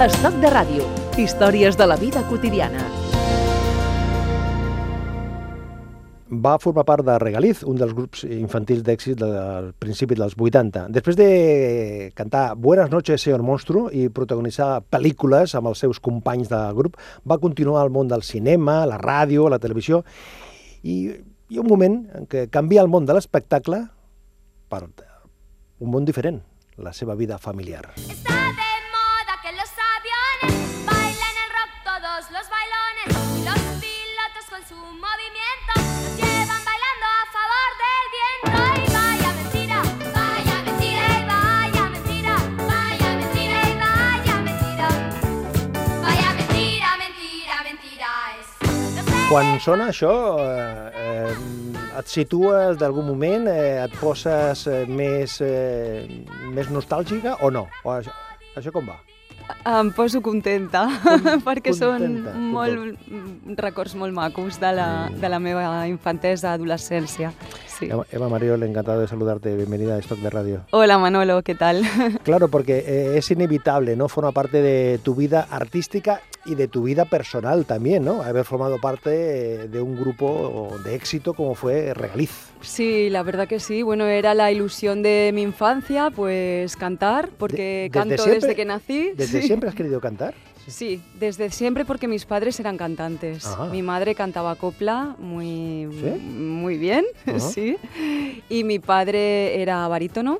Estoc de ràdio. Històries de la vida quotidiana. va formar part de Regaliz, un dels grups infantils d'èxit del principi dels 80. Després de cantar Buenas noches, señor monstruo i protagonitzar pel·lícules amb els seus companys de grup, va continuar al món del cinema, la ràdio, la televisió, i hi ha un moment en què canvia el món de l'espectacle per un món diferent, la seva vida familiar. Está Quan sona això, eh, eh, et situes d'algun moment, eh, et poses eh, més, eh, més nostàlgica o no? O això, això com va? Em poso contenta, perquè són contenta, molt, mm, records molt macos de la, de la meva infantesa, adolescència. Sí. Eva, Mariol, encantado de saludarte. Bienvenida a Stock de Radio. Hola Manolo, ¿qué tal? Claro, porque eh, es inevitable, ¿no? Forma parte de tu vida artística y de tu vida personal también, ¿no? Haber formado parte eh, de un grupo de éxito como fue Regaliz. Sí, la verdad que sí. Bueno, era la ilusión de mi infancia, pues cantar, porque De- desde canto siempre- desde que nací. ¿Desde sí. siempre has querido cantar? Sí, desde siempre porque mis padres eran cantantes. Ajá. Mi madre cantaba copla muy, ¿Sí? muy bien, Ajá. sí. Y mi padre era barítono,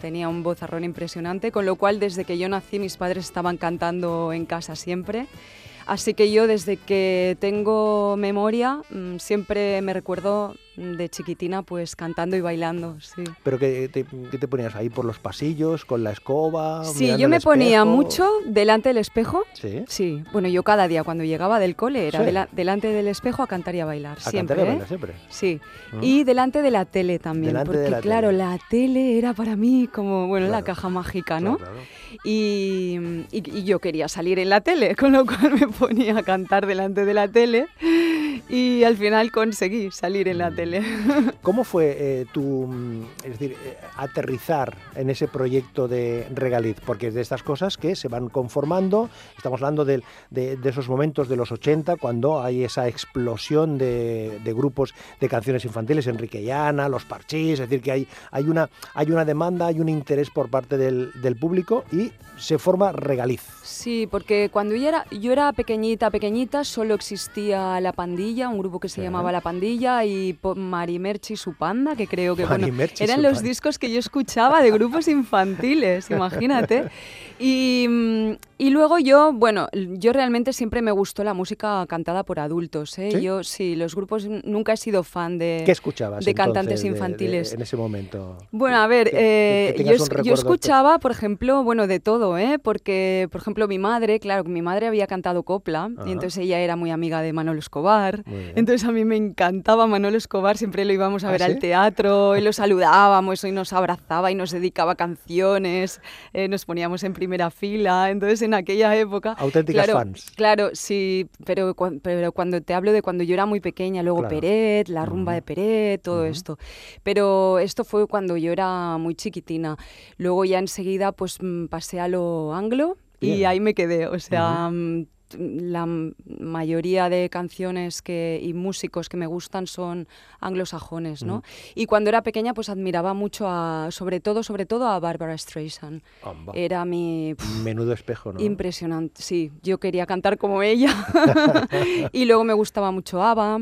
tenía un vozarrón impresionante, con lo cual desde que yo nací mis padres estaban cantando en casa siempre. Así que yo desde que tengo memoria mm, siempre me recuerdo de chiquitina pues cantando y bailando, sí. ¿Pero qué te, qué te ponías ahí por los pasillos, con la escoba? Sí, yo me ponía mucho delante del espejo Sí. Sí, bueno, yo cada día cuando llegaba del cole era Sí. delante del espejo a cantar y a bailar, A siempre. cantar y a ¿eh? bailar siempre. Sí, Mm. y delante de la tele también, Delante porque la claro, tele. la tele era para mí como, bueno, la caja mágica, ¿no? Claro, claro. Y, y- y yo quería salir en la tele, con lo cual me ponía a cantar delante de la tele y al final conseguí salir en la Mm. tele. ¿Cómo fue eh, tu, es decir, eh, aterrizar en ese proyecto de Regaliz? Porque es de estas cosas que se van conformando, estamos hablando del- de, de esos momentos de los 80, cuando hay esa explosión de, de grupos de canciones infantiles, Enrique y Ana, Los Parchís, es decir, que hay, hay, una, hay una demanda, hay un interés por parte del, del público y se forma Regaliz. Sí, porque cuando yo era, yo era pequeñita, pequeñita, solo existía La Pandilla, un grupo que se llamaba La Pandilla, y Marimerchi y su panda, que creo que bueno, eran los discos que yo escuchaba de grupos infantiles, imagínate. Y, mm, y luego yo, bueno, yo realmente siempre me gustó la música cantada por adultos. ¿eh? ¿Sí? Yo sí, los grupos, nunca he sido fan de... ¿Qué escuchabas de entonces cantantes de- de- infantiles. en ese momento? Bueno, a ver, Que- eh, que yo, es- yo escuchaba, por ejemplo, bueno, de todo, ¿eh? Porque, por ejemplo, mi madre, claro, mi madre había cantado copla Ajá. y entonces ella era muy amiga de Manolo Escobar. Entonces a mí me encantaba Manolo Escobar, siempre lo íbamos a ¿Ah, ver sí? al teatro y lo saludábamos y nos abrazaba y nos dedicaba canciones, eh, nos poníamos en primera fila. Entonces en aquella época... Auténticas claro, fans. Claro, sí, pero, pero cuando te hablo de cuando yo era muy pequeña, luego Claro. Peret, la rumba de Peret, todo Ujú. esto. Pero esto fue cuando yo era muy chiquitina. Luego ya enseguida pues mm, pasé a lo anglo y Bien. ahí me quedé. O sea, mm, la mayoría de canciones que, y músicos que me gustan son anglosajones, ¿no? Y cuando era pequeña pues admiraba mucho a, sobre todo, sobre todo a Barbara Streisand. Amba. Era mi... Menudo espejo, ¿no? Impresionante, sí. Yo quería cantar como ella. y luego me gustaba mucho ABBA,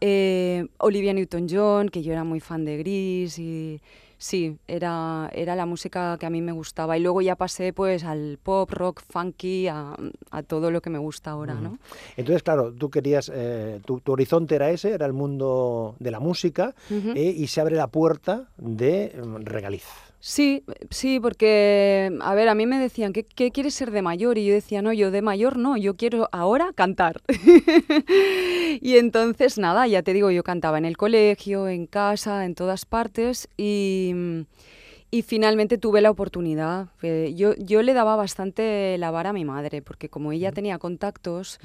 eh, Olivia Newton-John, que yo era muy fan de Gris y sí, era, era la música que a mí me gustaba. Y luego ya pasé pues al pop, rock, funky, a, a todo lo que me gusta ahora, ¿no? Entonces, claro, tú querías, eh, tu, tu horizonte era ese, era el mundo de la música, eh, y se abre la puerta de mm, Regaliz. Sí, sí, porque, a ver, a mí me decían, ¿qué, qué quieres ser de mayor? Y yo decía, no, yo de mayor no, yo quiero ahora cantar. y entonces, nada, ya te digo, yo cantaba en el colegio, en casa, en todas partes y, y finalmente tuve la oportunidad. Eh, yo, yo le daba bastante la vara a mi madre, porque como ella tenía contactos,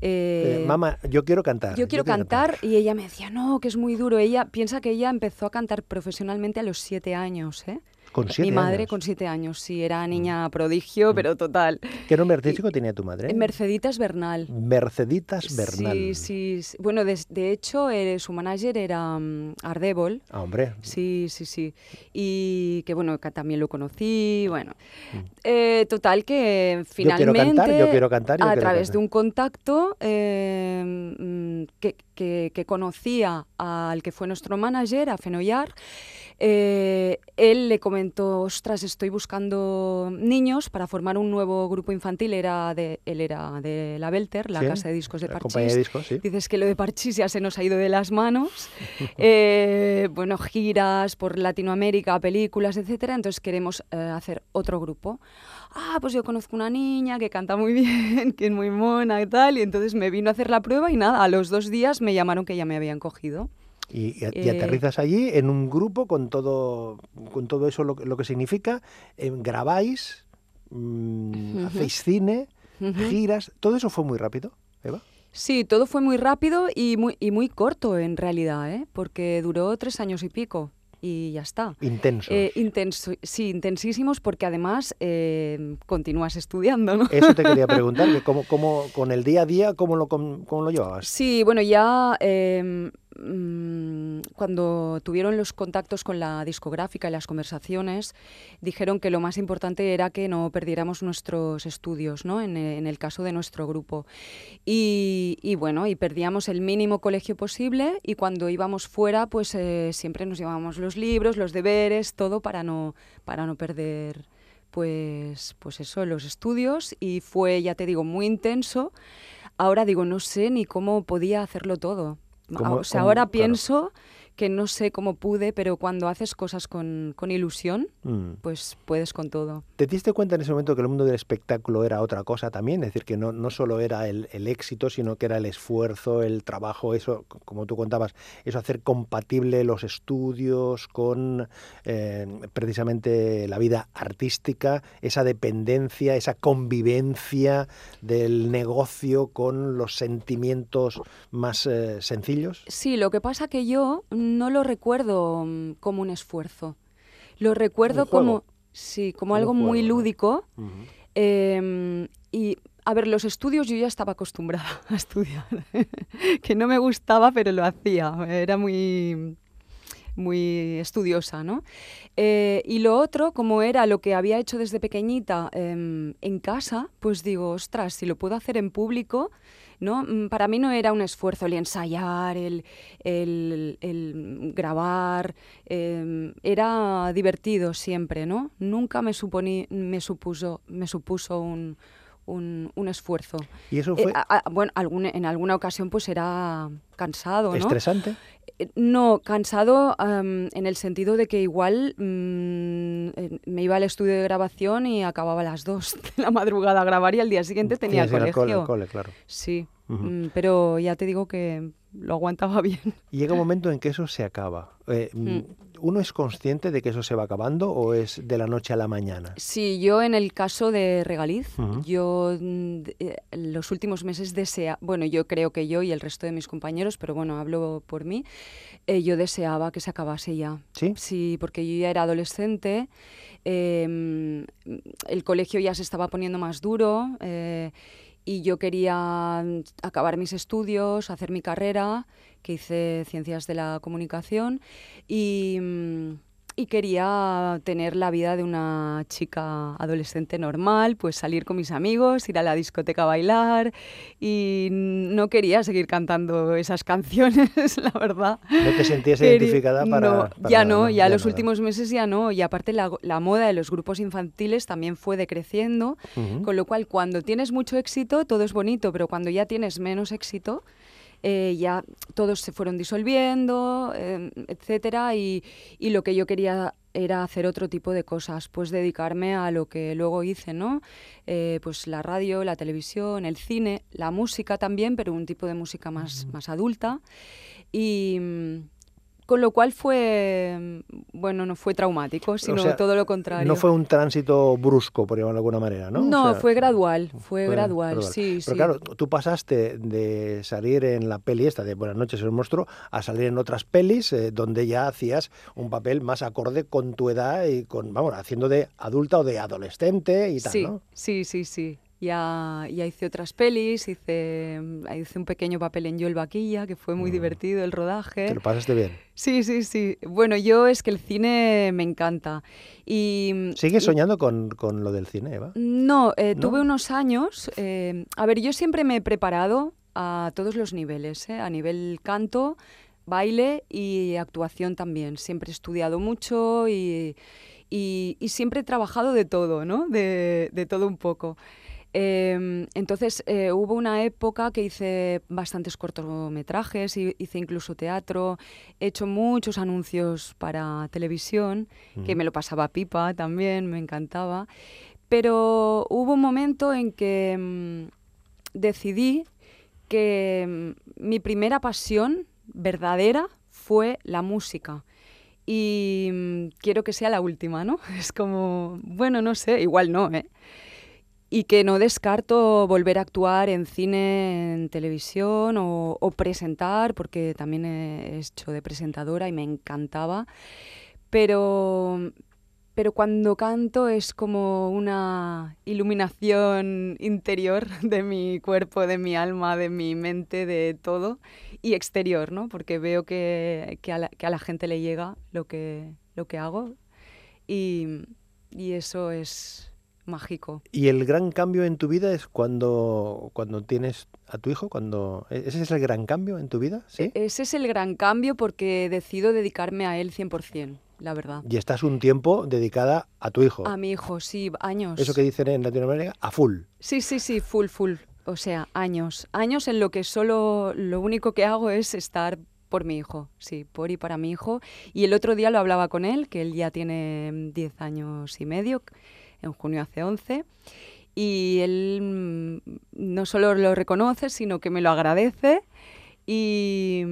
eh, Eh, mamá, yo quiero cantar. yo quiero cantar y ella me decía, no, que es muy duro. Ella piensa que ella empezó a cantar profesionalmente a los siete años, ¿eh? Con siete Mi madre años. con siete años, sí, era niña prodigio, pero total. ¿Qué nombre artístico tenía tu madre? Merceditas Bernal. Merceditas Bernal. Sí, sí, sí. Bueno, de, de hecho, eh, su manager era mm, Ardébol. Ah, hombre. Sí, sí, sí. Y que bueno, que también lo conocí, bueno. Eh, total que Mm. quiero finalmente, cantar, yo quiero cantar, yo a quiero través cantar. de un contacto eh, mm, que, que- que conocía al que fue nuestro manager, a Fenollar, eh, él le comentó, ostras, estoy buscando niños para formar un nuevo grupo infantil, era de, él era de la Belter, la Sí, casa de discos de Parchís. de discos, sí. Dices que lo de Parchís ya se nos ha ido de las manos. Eh, bueno, giras por Latinoamérica, películas, etcétera. Entonces queremos eh, hacer otro grupo. Ah, pues yo conozco una niña que canta muy bien, que es muy mona y tal. Y entonces me vino a hacer la prueba y nada, a los dos días me llamaron que ya me habían cogido. Y, y- y Eh, aterrizas allí en un grupo con todo, con todo eso lo, que- lo que significa. eh, grabáis, mm, hacéis cine, giras. ¿Todo eso fue muy rápido, Eva? Sí, todo fue muy rápido y muy, y muy corto en realidad, ¿eh? porque duró tres años y pico y ya está. Intensos. Eh, intenso, sí, intensísimos porque además eh, continúas estudiando, ¿no? Eso te quería preguntar, que cómo, cómo, con el día a día, ¿cómo lo, cómo lo llevabas? Sí, bueno, ya em, mm, cuando tuvieron los contactos con la discográfica y las conversaciones, dijeron que lo más importante era que no perdiéramos nuestros estudios, ¿no? En, e- en el caso de nuestro grupo. Y, y bueno, y perdíamos el mínimo colegio posible y cuando íbamos fuera, pues eh, siempre nos llevábamos los libros, los deberes, todo para no, para no perder pues, pues eso, los estudios y fue, ya te digo, muy intenso. Ahora digo, no sé ni cómo podía hacerlo todo. ¿Cómo- o sea, cómo- ahora claro. Que no sé cómo pude, pero cuando haces cosas con, con ilusión, Mm. pues puedes con todo. ¿Te diste cuenta en ese momento que el mundo del espectáculo era otra cosa también? Es decir, que no, no solo era el, el éxito, sino que era el esfuerzo, el trabajo, eso, como tú contabas, eso hacer compatible los estudios con eh, precisamente la vida artística, esa dependencia, esa convivencia del negocio con los sentimientos más eh, sencillos. Sí, lo que pasa que yo no lo recuerdo mm, como un esfuerzo. Lo recuerdo como, sí, como Un algo muy lúdico. Em, y, a ver, los estudios yo ya estaba acostumbrada a estudiar, que no me gustaba, pero lo hacía, era muy, muy estudiosa, ¿no? Eh, y lo otro, como era lo que había hecho desde pequeñita em, en casa, pues digo, ostras, si lo puedo hacer en público, ¿no? Mm, Para mí no era un esfuerzo el ensayar, el, el- el grabar, em, era divertido siempre, ¿no? Nunca me, suponí, me, supuso, me supuso un, un- un esfuerzo. Y eso Eh, fue a- a- bueno, algún- en alguna ocasión pues era cansado, ¿no? estresante. Eh, No, cansado am, en el sentido de que igual mm, me iba al estudio de grabación y acababa a las 2 de la madrugada a grabar y al día siguiente tenía colegio. cole, cole, claro. Sí, mm, pero ya te digo que lo aguantaba bien. Y llega un momento en que eso se acaba. Eh, Mm. ¿Uno es consciente de que eso se va acabando o es de la noche a la mañana? Sí, yo en el caso de Regaliz, yo mm, eh, los últimos meses desea, bueno, yo creo que yo y el resto de mis compañeros, pero bueno, hablo por mí, eh, yo deseaba que se acabase ya. ¿Sí? Sí, porque yo ya era adolescente, eh, el colegio ya se estaba poniendo más duro y yo quería mm, acabar mis estudios, hacer mi carrera, que hice ciencias de la comunicación y, mm, y quería tener la vida de una chica adolescente normal, pues salir con mis amigos, ir a la discoteca a bailar y no quería seguir cantando esas canciones, la verdad. ¿No te sentías Quería- identificada para...? No, para ya no, ya, los nada. últimos meses ya no. Y aparte la, la moda de los grupos infantiles también fue decreciendo, Ujú. con lo cual cuando tienes mucho éxito todo es bonito, pero cuando ya tienes menos éxito, eh, ya todos se fueron disolviendo, eh, etcétera, y, y lo que yo quería era hacer otro tipo de cosas, pues dedicarme a lo que luego hice, ¿no? Eh, pues la radio, la televisión, el cine, la música también, pero un tipo de música más, más adulta. Y, mm, con lo cual fue, bueno, no fue traumático, sino sea, todo lo contrario. No fue un tránsito brusco, por llamarlo de alguna manera, ¿no? No, O sea, fue gradual, fue, fue gradual, gradual. sí, Pero sí. claro, tú pasaste de salir en la peli esta de Buenas noches, el monstruo, a salir en otras pelis eh, donde ya hacías un papel más acorde con tu edad y con, vamos, haciendo de adulta o de adolescente y tal, sí, ¿no? sí, sí, sí. Ya, ya hice otras pelis, hice, hice un pequeño papel en Yo el Vaquilla, que fue muy divertido el rodaje. Mm. Te lo pasaste bien. Sí, sí, sí. Bueno, yo es que el cine me encanta. Y, ¿Sigues y- soñando con, con lo del cine, Eva? No, eh, ¿No? tuve unos años. eh, a ver, yo siempre me he preparado a todos los niveles, ¿eh? a nivel canto, baile y actuación también. Siempre he estudiado mucho y, y- y siempre he trabajado de todo, ¿no? De, de todo un poco. Em, entonces eh, hubo una época que hice bastantes cortometrajes, hice incluso teatro, he hecho muchos anuncios para televisión, que me lo pasaba pipa también, me encantaba. Pero hubo un momento en que mm, decidí que mm, mi primera pasión verdadera fue la música. Y mm, quiero que sea la última, ¿no? Es como, bueno, no sé, igual no, ¿eh? Y que no descarto volver a actuar en cine, en televisión o, o presentar, porque también he hecho de presentadora y me encantaba. Pero, pero cuando canto es como una iluminación interior de mi cuerpo, de mi alma, de mi mente, de todo, y exterior, ¿no? Porque veo que, que, a, la, que a la gente le llega lo que, lo que hago y, y eso es mágico. Y el gran cambio en tu vida es cuando, cuando tienes a tu hijo, cuando ¿e-, ese es el gran cambio en tu vida, ¿sí? E- Ese es el gran cambio porque decido dedicarme a él 100%, la verdad. Y estás un tiempo dedicada a tu hijo. A mi hijo, sí, años. Eso que dicen en Latinoamérica, a full. Sí, sí, sí, full, full. O sea, años. Años en lo que solo lo único que hago es estar por mi hijo, sí, por y para mi hijo. Y el otro día lo hablaba con él, que él ya tiene mm, 10 años y medio, en junio hace 11. Y él mm, no solo lo reconoce, sino que me lo agradece. Y,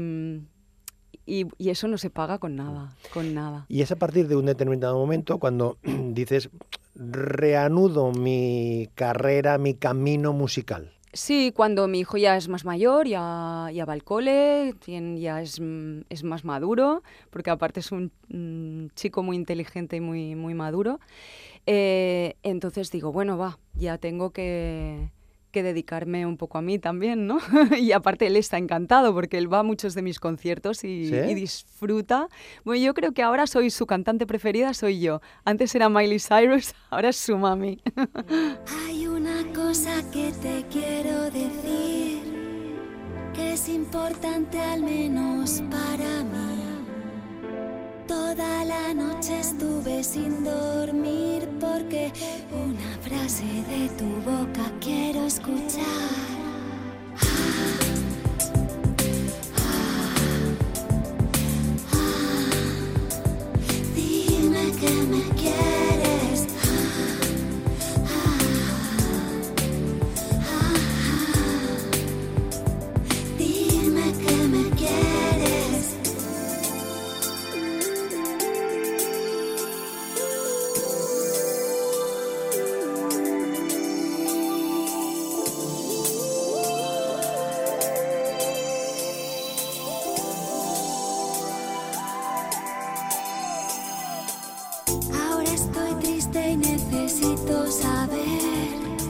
y, y eso no se paga con nada, con nada. Y es a partir de un determinado momento cuando dices, reanudo mi carrera, mi camino musical. Sí, cuando mi hijo ya es más mayor, ya, ya va al cole, ya es, mm, es más maduro, porque aparte es un mm, chico muy inteligente y muy, muy maduro. Eh, entonces digo, bueno, va, ya tengo que, que dedicarme un poco a mí también, ¿no? y aparte él está encantado porque él va a muchos de mis conciertos y, ¿Sí? y disfruta. Bueno, yo creo que ahora soy su cantante preferida, soy yo. Antes era Miley Cyrus, ahora es su mami. Hay una cosa que te quiero decir que es importante al menos para mí. Toda la noche estuve sin dormir porque una frase de tu boca quiero escuchar.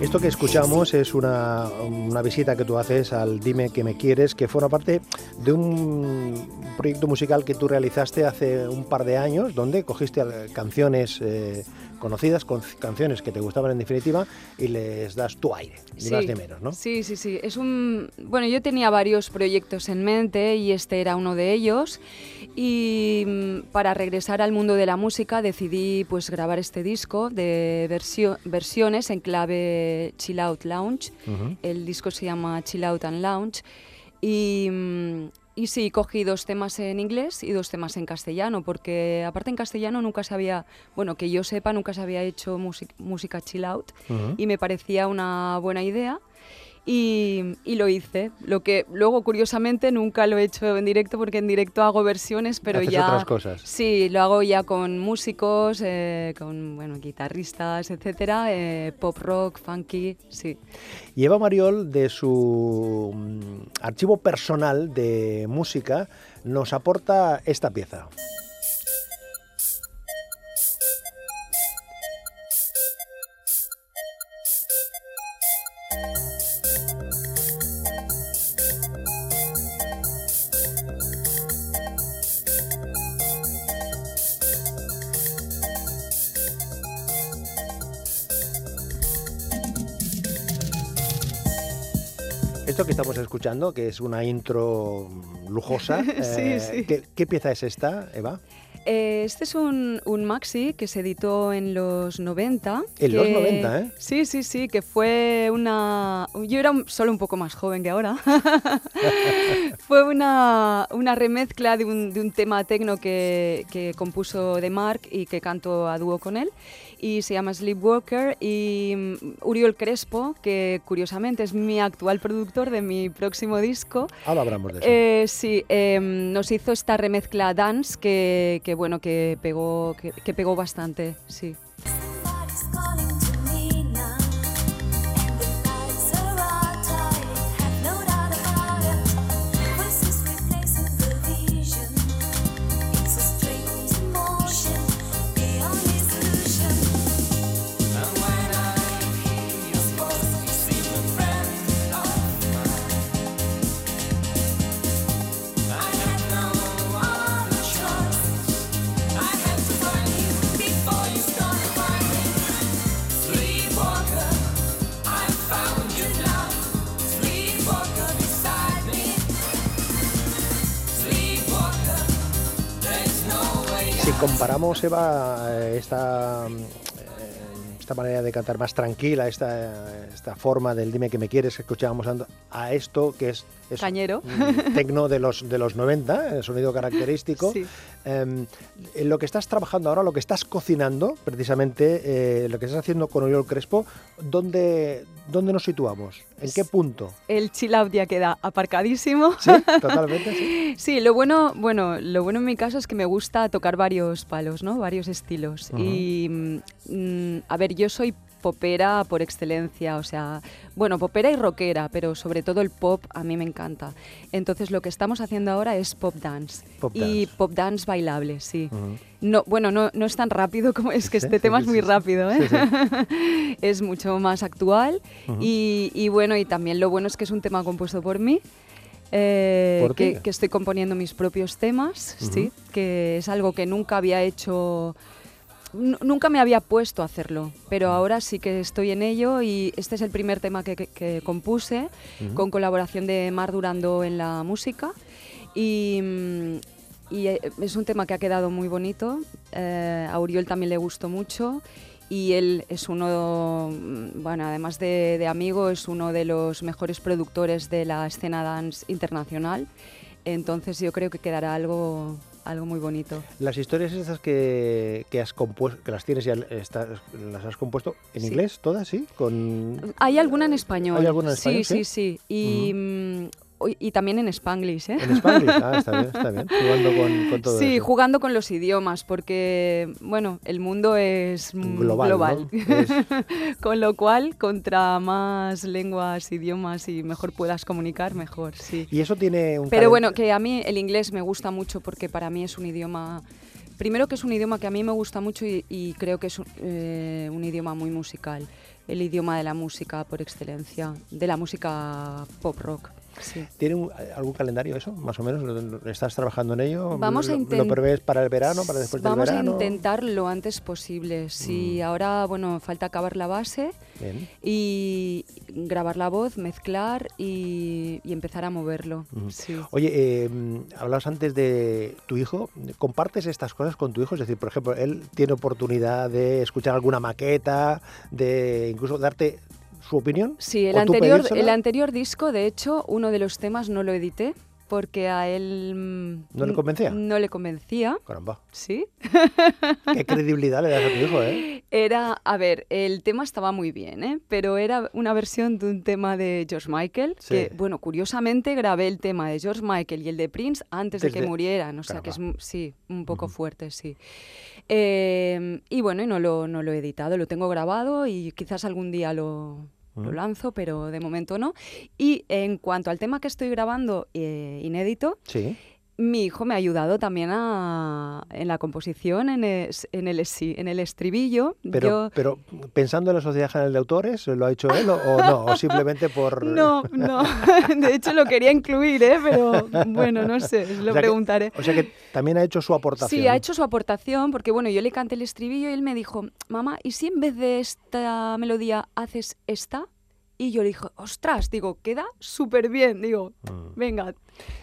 Esto que escuchamos es una, una visita que tú haces al Dime que me quieres, que forma parte de un proyecto musical que tú realizaste hace un par de años, donde cogiste canciones eh, conocidas, con canciones que te gustaban en definitiva, y les das tu aire, ni más ni menos, ¿no? Sí, sí, sí. Es un. Bueno, yo tenía varios proyectos en mente y este era uno de ellos. Y mm, para regresar al mundo de la música decidí pues grabar este disco de versio- versiones en clave Chill Out Lounge. El disco se llama Chill Out and Lounge. Y, mm, y sí, cogí dos temas en inglés y dos temas en castellano, porque aparte en castellano nunca se había, bueno, que yo sepa, nunca se había hecho música chill out y me parecía una buena idea. Y, y lo hice. Lo que luego, curiosamente, nunca lo he hecho en directo porque en directo hago versiones, pero Haces ya... otras cosas. Sí, lo hago ya con músicos, eh, con bueno, guitarristas, etcétera, eh, pop rock, funky, sí. Y Eva Mariol, de su mm, archivo personal de música, nos aporta esta pieza. Esto que estamos escuchando, que es una intro lujosa, eh, sí. ¿qué, qué pieza es esta, Eva? Eh, este es un, un maxi que se editó en los 90. En los que- 90, ¿eh? Sí, sí, sí, que fue una... Yo era un- solo un poco más joven que ahora. fue una, una remezcla de un, de un tema tecno que, que compuso de Mark y que canto a dúo con él. Y se llama Sleepwalker. Y mm, Uriol Crespo, que curiosamente es mi actual productor de mi próximo disco, Ahora hablamos de eso. eh, sí, em, nos hizo esta remezcla dance que, que, bueno que pegó que, que pegó bastante, sí. Comparamos, Eva, eh, esta, mm, eh, esta manera de cantar más tranquila, esta, esta forma del dime que me quieres que escuchábamos a esto que es, es Cañero. tecno de los, de los 90, el sonido característico. Sí. Em, en lo que estás trabajando ahora, lo que estás cocinando, precisamente, eh, lo que estás haciendo con Oriol Crespo, ¿dónde, ¿dónde nos situamos? ¿En qué punto? El chill out ya queda aparcadísimo. ¿Sí? Totalmente, sí. Sí, lo bueno, bueno, lo bueno en mi caso es que me gusta tocar varios palos, ¿no? Varios estilos. Y mm, a ver, yo soy popera por excelencia, o sea, bueno, popera y rockera, pero sobre todo el pop a mí me encanta. Entonces lo que estamos haciendo ahora es pop dance. Pop y dance. pop dance bailable, sí. No, bueno, no, no es tan rápido como es que Sí, este sí, tema sí, es muy rápido, ¿eh? Es mucho más actual y, y bueno, y también lo bueno es que es un tema compuesto por mí. eh, ¿Por que, estoy componiendo mis propios temas, sí, que es algo que nunca había hecho, nunca me había puesto a hacerlo, pero ahora sí que estoy en ello y este es el primer tema que, que- que compuse con colaboración de Mar Durando en la música y, mm, y, eh, es un tema que ha quedado muy bonito, eh, a Uriol también le gustó mucho y él es uno, mm, bueno, además de, de amigo, es uno de los mejores productores de la escena dance internacional, entonces yo creo que quedará algo, algo muy bonito. Las historias estas que, que has compuesto, que las tienes y estás, las has compuesto en Sí. inglés todas, ¿sí? Con Hay alguna en español. ¿Hay alguna en español, Sí, sí? sí, sí. Y, y- y también en Spanglish, ¿eh? en Spanglish. Ah, está bien, está bien. Jugando con, con todo Sí, eso. jugando con los idiomas, porque, bueno, el mundo es mm, Global, global. ¿no? Es- con lo cual, contra más lenguas, idiomas y mejor puedas comunicar, mejor, sí. Y eso tiene un Pero bueno, que a mí el inglés me gusta mucho porque para mí es un idioma... Primero que es un idioma que a mí me gusta mucho y, y creo que es eh, un idioma muy musical. El idioma de la música por excelencia, de la música pop rock. Sí. ¿Tiene un- algún calendario eso, más o menos? ¿Lo- lo- ¿Estás trabajando en ello? Vamos a ¿Lo- intent- ¿Lo prevés para el verano, para después Vamos del verano? Mm. a intentar lo antes posible. Si ahora, bueno, falta acabar la base Bien. y grabar la voz, mezclar y, y empezar a moverlo. Sí. Oye, eh, hablabas antes de tu hijo. ¿Compartes estas cosas con tu hijo? Es decir, por ejemplo, él tiene oportunidad de escuchar alguna maqueta, de incluso darte su opinión. Sí, el ¿O tú anterior, el anterior disco, de hecho, uno de los temas no lo edité porque a él... mm, ¿No le convencía? No le convencía, Caramba, sí. qué credibilidad le das a tu hijo, ¿eh? Era, a ver, el tema estaba muy bien, ¿eh? pero era una versión de un tema de George Michael, Sí. que, bueno, curiosamente grabé el tema de George Michael y el de Prince antes de que murieran, o sea que es, sí, un poco fuerte, sí. Eh, y bueno, y no lo, no lo he editado, lo tengo grabado y quizás algún día lo, lo lanzo, pero de momento no. Y en cuanto al tema que estoy grabando, eh, inédito, Sí. Mi hijo me ha ayudado también a, en la composición, en el, en el, en el estribillo. Pero, Yo- pero pensando en la Sociedad General de Autores, ¿lo ha hecho él o, o no? ¿O simplemente por...? No, no. De hecho, lo quería incluir, ¿eh? pero bueno, no sé, lo O sea que- preguntaré. O sea que también ha hecho su aportación. Sí, ha hecho su aportación, porque bueno, yo le canté el estribillo y él me dijo, mamá, ¿y si en vez de esta melodía haces esta? Y yo le dije, ostras, digo, queda súper bien, digo, Mm. venga.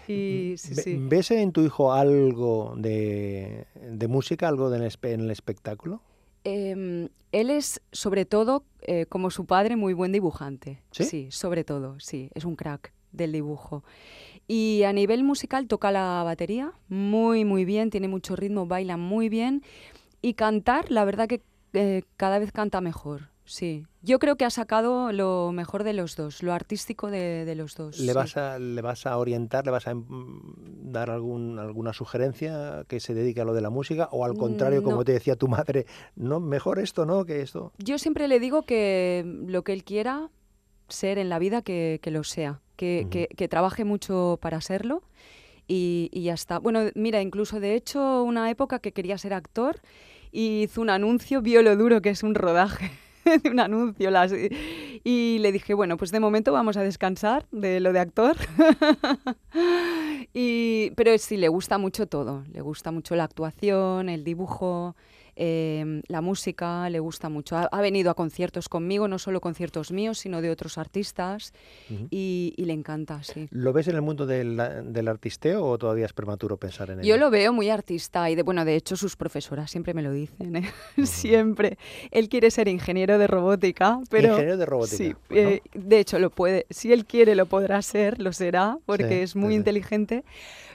Y sí, Ve- sí. ¿Ves en tu hijo algo de, de música, algo en el espectáculo? Em, él es, sobre todo, eh, como su padre, muy buen dibujante. ¿Sí? sobre todo, sí. Es un crack del dibujo. Y a nivel musical toca la batería muy, muy bien, tiene mucho ritmo, baila muy bien. Y cantar, la verdad que eh, cada vez canta mejor, sí. Yo creo que ha sacado lo mejor de los dos, lo artístico de, de los dos. ¿Le, sí. vas a, ¿Le vas a orientar, le vas a mm, dar algún, alguna sugerencia que se dedique a lo de la música? ¿O al contrario, Mm, como no. te decía tu madre, no, mejor esto, ¿no? Que esto. Yo siempre le digo que lo que él quiera ser en la vida, que, que lo sea, que, Ujú. que- que trabaje mucho para serlo y, y ya está. Bueno, mira, incluso de hecho una época que quería ser actor y hizo un anuncio, vio lo duro que es un rodaje de un anuncio. las- y le dije, bueno, pues de momento vamos a descansar de lo de actor. y, pero sí, le gusta mucho todo. Le gusta mucho la actuación, el dibujo, eh, la música, le gusta mucho. Ha, ha venido a conciertos conmigo, no solo conciertos míos, sino de otros artistas. Y, y le encanta, sí. ¿Lo ves en el mundo del, del artisteo o todavía es prematuro pensar en ello? Yo lo veo muy artista y de, bueno, de hecho sus profesoras siempre me lo dicen, ¿eh? siempre. Él quiere ser ingeniero de robótica, pero Ingeniero de robótica, Sí, bueno. eh, de hecho lo puede. Si él quiere lo podrá ser, lo será, porque Sí, es muy sí, inteligente.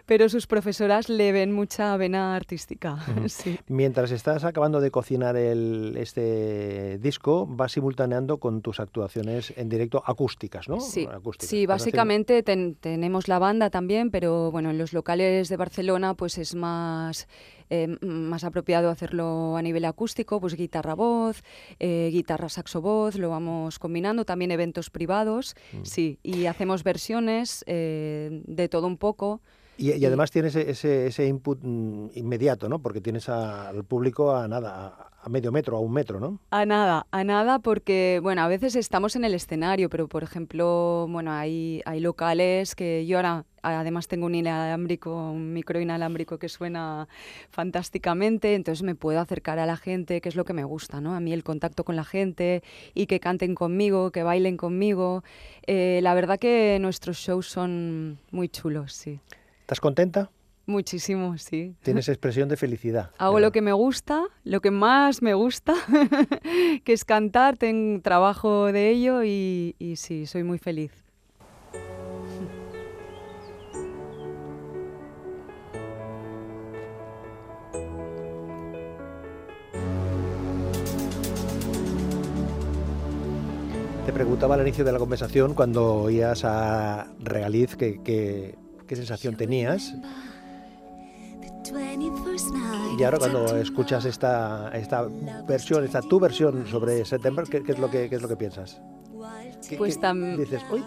Pero sus profesoras le ven mucha vena artística. Sí. Mientras estás acabando de cocinar el, este disco, vas simultaneando con tus actuaciones en directo acústicas, ¿no? Sí, Acústicas. sí, básicamente ten- tenemos la banda también, pero bueno, en los locales de Barcelona pues es más, eh, más apropiado hacerlo a nivel acústico, pues guitarra-voz, eh, guitarra-saxo-voz, lo vamos combinando, también eventos privados, Mm. sí, y hacemos versiones eh, de todo un poco. Y, y además tienes ese, input mm, inmediato, ¿no? Porque tienes a- al público a nada, a, a medio metro, a un metro, ¿no? A nada, a nada, porque, bueno, a veces estamos en el escenario, pero por ejemplo, bueno, hay, hay locales que yo ahora además tengo un inalámbrico, un micro inalámbrico que suena fantásticamente, entonces me puedo acercar a la gente, que es lo que me gusta, ¿no? A mí el contacto con la gente y que canten conmigo, que bailen conmigo. Eh, la verdad que nuestros shows son muy chulos, sí. ¿Estás contenta? Muchísimo, sí. Tienes expresión de felicidad. Hago ¿verdad? lo que me gusta, lo que más me gusta, que es cantar, tengo trabajo de ello y, y sí, soy muy feliz. Te preguntaba al inicio de la conversación cuando oías a Regaliz que, que- qué sensación tenías y ahora cuando escuchas esta, esta versión, esta tu versión sobre September, ¿qué, qué es, lo que, qué es lo que piensas? ¿Qué- Pues dices, uy,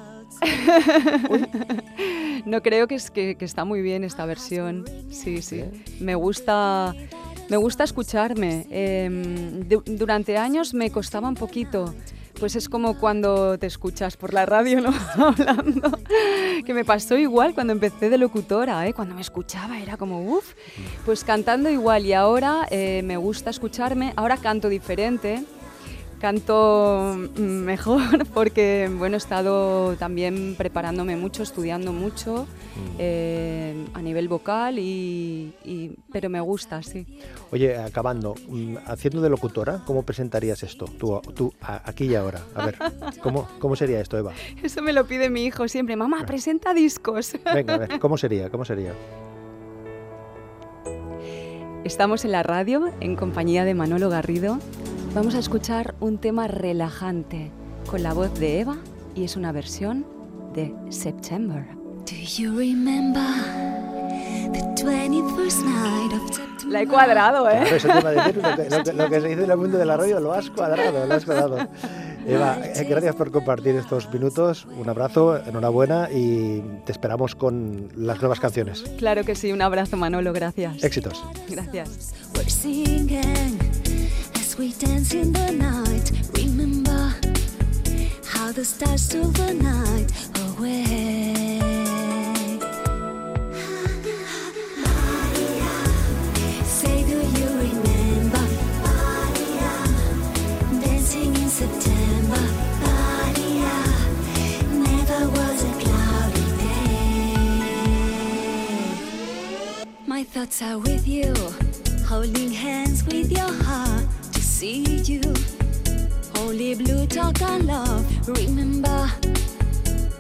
No creo que, es, que, que está muy bien esta versión. Sí, sí. Me gusta, me gusta escucharme. Em, du- durante años me costaba un poquito. Pues es como cuando te escuchas por la radio, ¿no? Hablando. Que me pasó igual cuando empecé de locutora, ¿eh? Cuando me escuchaba era como, uff. Pues cantando igual. Y ahora eh, me gusta escucharme. Ahora canto diferente canto mm, mejor porque bueno, he estado también preparándome mucho, estudiando mucho eh, a nivel vocal, y, y- pero me gusta, sí. Oye, acabando, mm, haciendo de locutora, ¿cómo presentarías esto? Tú, tú aquí y ahora. A ver, ¿cómo, ¿cómo sería esto, Eva? Eso me lo pide mi hijo siempre, mamá, presenta discos. Venga, a ver, ¿cómo sería? ¿Cómo sería? Estamos en la radio en compañía de Manolo Garrido. Vamos a escuchar un tema relajante con la voz de Eva y es una versión de September. Do you remember the 21st night of September? La he cuadrado, Claro, ¿eh? eso te iba a decir, lo que, lo que- lo que se dice en el mundo de la radio, lo has cuadrado, lo has cuadrado. Eva, eh, gracias por compartir estos minutos, un abrazo, enhorabuena y te esperamos con las nuevas canciones. Claro que sí, un abrazo Manolo, gracias. Éxitos. Gracias. We dance in the night. Remember how the stars stole the night away. Say, do you remember dancing in September? Never was a cloudy day. My thoughts are with you, holding hands with your heart see you. Only blue talk and love. Remember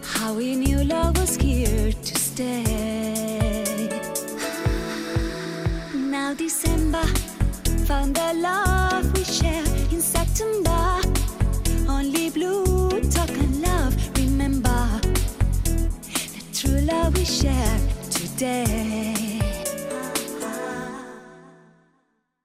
how we knew love was here to stay. Now December found the love we share in September. Only blue talk and love. Remember the true love we share today.